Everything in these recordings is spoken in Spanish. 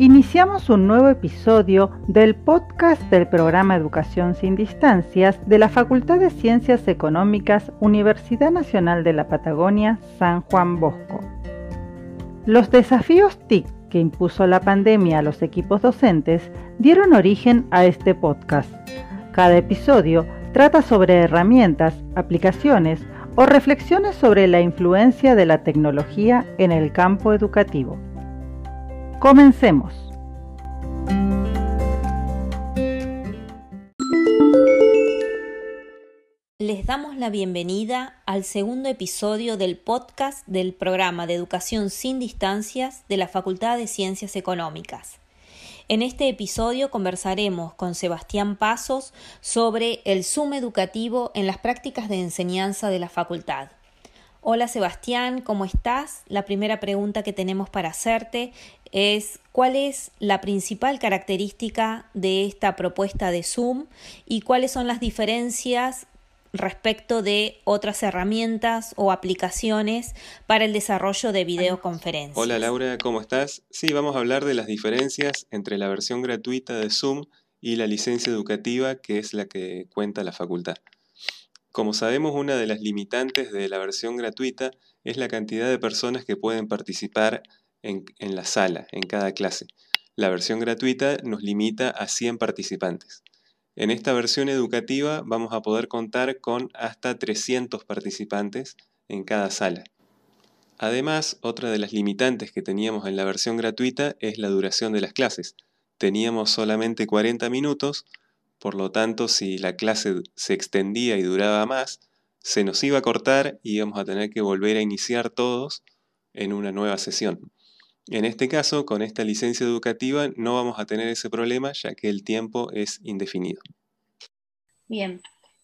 Iniciamos un nuevo episodio del podcast del programa Educación sin Distancias de la Facultad de Ciencias Económicas Universidad Nacional de la Patagonia San Juan Bosco. Los desafíos TIC que impuso la pandemia a los equipos docentes dieron origen a este podcast. Cada episodio trata sobre herramientas, aplicaciones o reflexiones sobre la influencia de la tecnología en el campo educativo. Comencemos. Les damos la bienvenida al segundo episodio del podcast del programa de Educación sin Distancias de la Facultad de Ciencias Económicas. En este episodio conversaremos con Sebastián Pasos sobre el Zoom educativo en las prácticas de enseñanza de la facultad. Hola Sebastián, ¿cómo estás? La primera pregunta que tenemos para hacerte es cuál es la principal característica de esta propuesta de Zoom y cuáles son las diferencias respecto de otras herramientas o aplicaciones para el desarrollo de videoconferencias. Hola Laura, ¿cómo estás? Sí, vamos a hablar de las diferencias entre la versión gratuita de Zoom y la licencia educativa que es la que cuenta la facultad. Como sabemos, una de las limitantes de la versión gratuita es la cantidad de personas que pueden participar en, la sala, en cada clase. La versión gratuita nos limita a 100 participantes. En esta versión educativa vamos a poder contar con hasta 300 participantes en cada sala. Además, otra de las limitantes que teníamos en la versión gratuita es la duración de las clases. Teníamos solamente 40 minutos, por lo tanto, si la clase se extendía y duraba más, se nos iba a cortar y íbamos a tener que volver a iniciar todos en una nueva sesión. En este caso, con esta licencia educativa no vamos a tener ese problema ya que el tiempo es indefinido. Bien.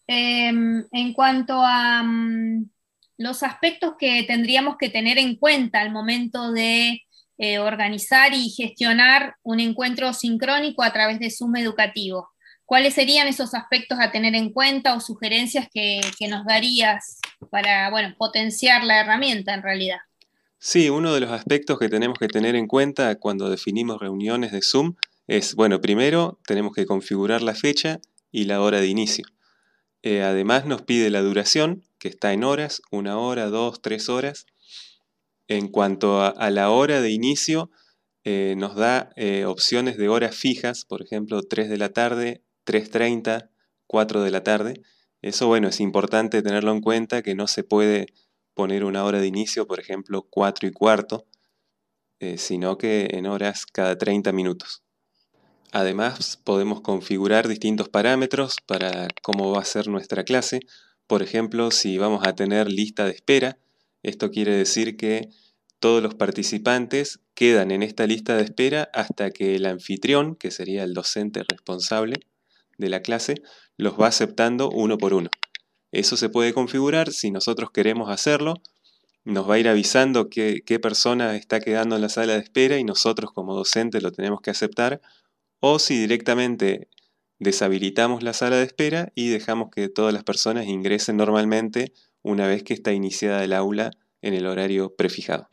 Em, en cuanto a mm, los aspectos que tendríamos que tener en cuenta al momento de eh, organizar y gestionar un encuentro sincrónico a través de Zoom educativo, ¿cuáles serían esos aspectos a tener en cuenta o sugerencias que, nos darías para bueno, potenciar la herramienta en realidad? Sí, uno de los aspectos que tenemos que tener en cuenta cuando definimos reuniones de Zoom es, bueno, primero tenemos que configurar la fecha y la hora de inicio. Eh, además nos pide la duración, que está en horas, una hora, dos, tres horas. En cuanto a, la hora de inicio, eh, nos da eh, opciones de horas fijas, por ejemplo, 3 de la tarde, 3.30, 4 de la tarde. Eso, bueno, es importante tenerlo en cuenta, que no se puede poner una hora de inicio, por ejemplo, 4 y cuarto, eh, sino que en horas cada 30 minutos. Además, podemos configurar distintos parámetros para cómo va a ser nuestra clase. Por ejemplo, si vamos a tener lista de espera, esto quiere decir que todos los participantes quedan en esta lista de espera hasta que el anfitrión, que sería el docente responsable de la clase, los va aceptando uno por uno. Eso se puede configurar si nosotros queremos hacerlo. Nos va a ir avisando qué, persona está quedando en la sala de espera y nosotros como docentes lo tenemos que aceptar. O si directamente deshabilitamos la sala de espera y dejamos que todas las personas ingresen normalmente una vez que está iniciada el aula en el horario prefijado.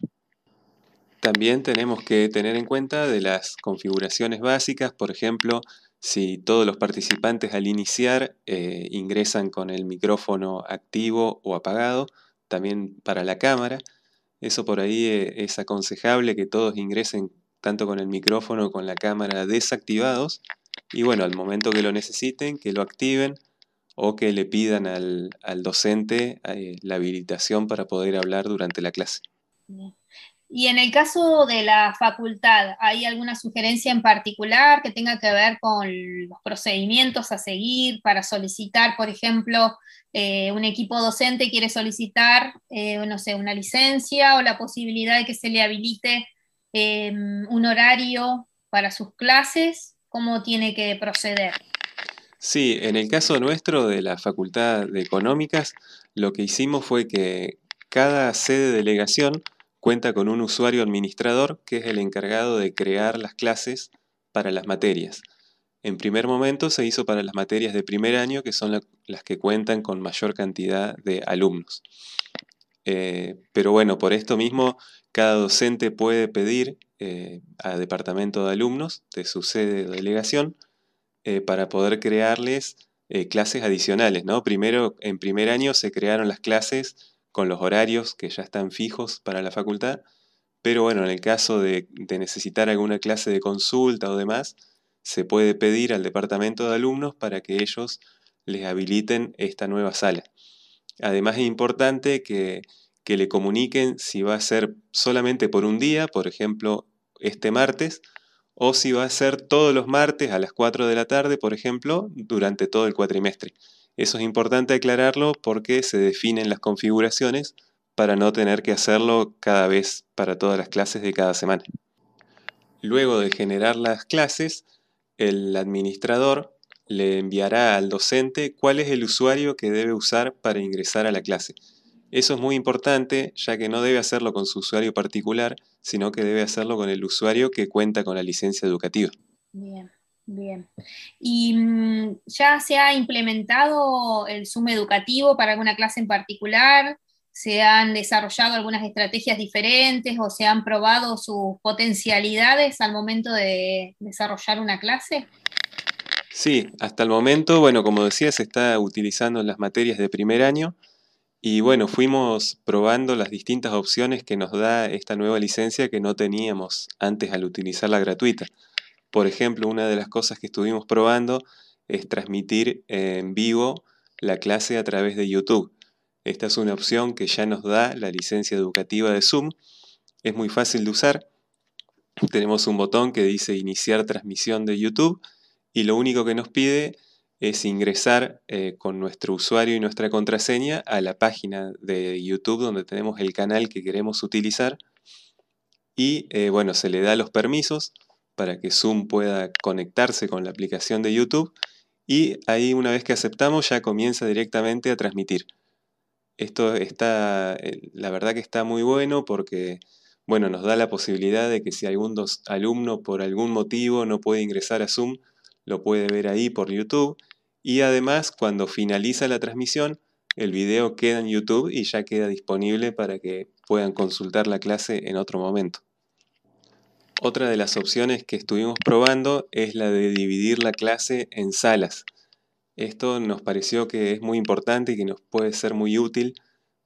También tenemos que tener en cuenta de las configuraciones básicas, por ejemplo, si todos los participantes al iniciar eh, ingresan con el micrófono activo o apagado, también para la cámara. Eso por ahí eh, es aconsejable que todos ingresen tanto con el micrófono con la cámara desactivados y bueno, al momento que lo necesiten, que lo activen o que le pidan al, docente eh, la habilitación para poder hablar durante la clase. Y en el caso de la facultad, ¿hay alguna sugerencia en particular que tenga que ver con los procedimientos a seguir para solicitar, por ejemplo, eh, un equipo docente quiere solicitar, eh, no sé, una licencia o la posibilidad de que se le habilite em, un horario para sus clases? ¿Cómo tiene que proceder? Sí, en el caso nuestro de la Facultad de Económicas, lo que hicimos fue que cada sede de delegación cuenta con un usuario administrador que es el encargado de crear las clases para las materias. En primer momento se hizo para las materias de primer año, que son las que cuentan con mayor cantidad de alumnos. Eh, pero bueno, por esto mismo, cada docente puede pedir eh, a departamento de alumnos de su sede de delegación eh, para poder crearles clases adicionales. ¿no? Primero, en primer año se crearon las clases con los horarios que ya están fijos para la facultad, pero bueno, en el caso de, necesitar alguna clase de consulta o demás, se puede pedir al departamento de alumnos para que ellos les habiliten esta nueva sala. Además es importante que, le comuniquen si va a ser solamente por un día, por ejemplo, este martes, o si va a ser todos los martes a las 4 de la tarde, por ejemplo, durante todo el cuatrimestre. Eso es importante aclararlo porque se definen las configuraciones para no tener que hacerlo cada vez para todas las clases de cada semana. Luego de generar las clases, el administrador le enviará al docente cuál es el usuario que debe usar para ingresar a la clase. Eso es muy importante ya que no debe hacerlo con su usuario particular, sino que debe hacerlo con el usuario que cuenta con la licencia educativa. Bien, bien. ¿Y mm, ya se ha implementado el Zoom educativo para alguna clase en particular? ¿Se han desarrollado algunas estrategias diferentes o se han probado sus potencialidades al momento de desarrollar una clase? Sí, hasta el momento, bueno, como decía, se está utilizando en las materias de primer año y bueno, fuimos probando las distintas opciones que nos da esta nueva licencia que no teníamos antes al utilizar la gratuita. Por ejemplo, una de las cosas que estuvimos probando es transmitir en vivo la clase a través de YouTube. Esta es una opción que ya nos da la licencia educativa de Zoom. Es muy fácil de usar. Tenemos un botón que dice iniciar transmisión de YouTube y lo único que nos pide es ingresar eh, con nuestro usuario y nuestra contraseña a la página de YouTube donde tenemos el canal que queremos utilizar y eh, bueno, se le da los permisos para que Zoom pueda conectarse con la aplicación de YouTube y ahí una vez que aceptamos ya comienza directamente a transmitir. Esto está, eh, la verdad que está muy bueno porque bueno, nos da la posibilidad de que si algún alumno por algún motivo no puede ingresar a Zoom, lo puede ver ahí por YouTube y además cuando finaliza la transmisión el video queda en YouTube y ya queda disponible para que puedan consultar la clase en otro momento. Otra de las opciones que estuvimos probando es la de dividir la clase en salas. Esto nos pareció que es muy importante y que nos puede ser muy útil,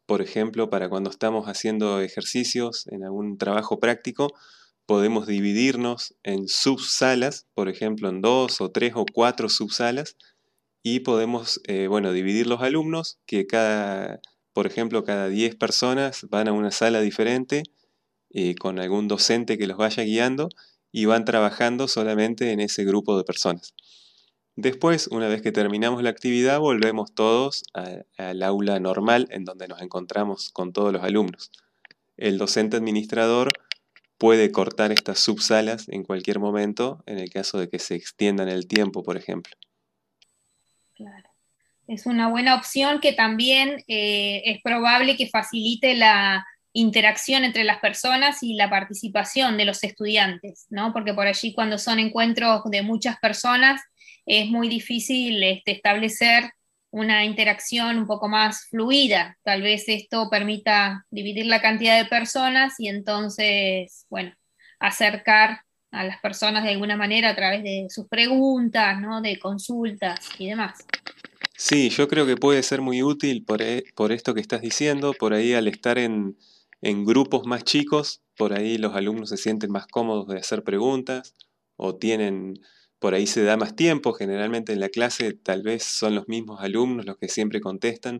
por ejemplo, para cuando estamos haciendo ejercicios en algún trabajo práctico podemos dividirnos en subsalas, por ejemplo, en dos o tres o cuatro subsalas, y podemos, eh, bueno, dividir los alumnos, que cada, por ejemplo, cada 10 personas van a una sala diferente, eh, con algún docente que los vaya guiando, y van trabajando solamente en ese grupo de personas. Después, una vez que terminamos la actividad, volvemos todos al aula normal en donde nos encontramos con todos los alumnos. El docente administrador puede cortar estas subsalas en cualquier momento en el caso de que se extiendan el tiempo, por ejemplo. Claro. Es una buena opción que también eh, es probable que facilite la interacción entre las personas y la participación de los estudiantes, ¿no? Porque por allí cuando son encuentros de muchas personas es muy difícil este, establecer una interacción un poco más fluida. Tal vez esto permita dividir la cantidad de personas y entonces, bueno, acercar a las personas de alguna manera a través de sus preguntas, ¿no? de consultas y demás. Sí, yo creo que puede ser muy útil por, e, por esto que estás diciendo, por ahí al estar en, en grupos más chicos, por ahí los alumnos se sienten más cómodos de hacer preguntas o tienen por ahí se da más tiempo, generalmente en la clase tal vez son los mismos alumnos los que siempre contestan,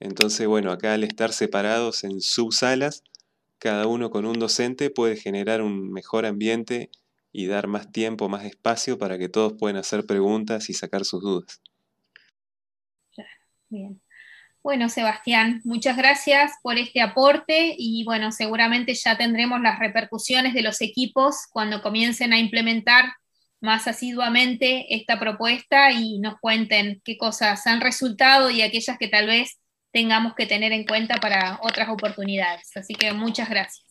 entonces bueno, acá al estar separados en subsalas, cada uno con un docente puede generar un mejor ambiente y dar más tiempo, más espacio para que todos puedan hacer preguntas y sacar sus dudas. Bien. Bueno, Sebastián, muchas gracias por este aporte y bueno, seguramente ya tendremos las repercusiones de los equipos cuando comiencen a implementar más asiduamente esta propuesta y nos cuenten qué cosas han resultado y aquellas que tal vez tengamos que tener en cuenta para otras oportunidades. Así que muchas gracias.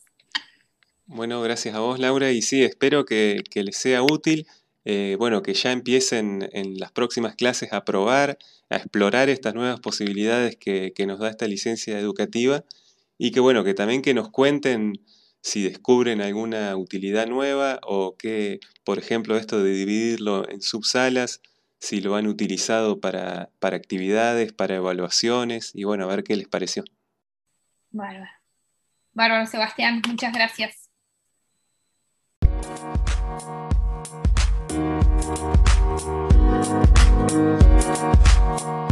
Bueno, gracias a vos, Laura, y sí, espero que, les sea útil. Eh, bueno, que ya empiecen en las próximas clases a probar, a explorar estas nuevas posibilidades que, nos da esta licencia educativa y que bueno, que también que nos cuenten si descubren alguna utilidad nueva o que, por ejemplo, esto de dividirlo en subsalas, si lo han utilizado para, para actividades, para evaluaciones y bueno, a ver qué les pareció. Bárbaro. Bárbaro, Sebastián, muchas gracias. Thank you.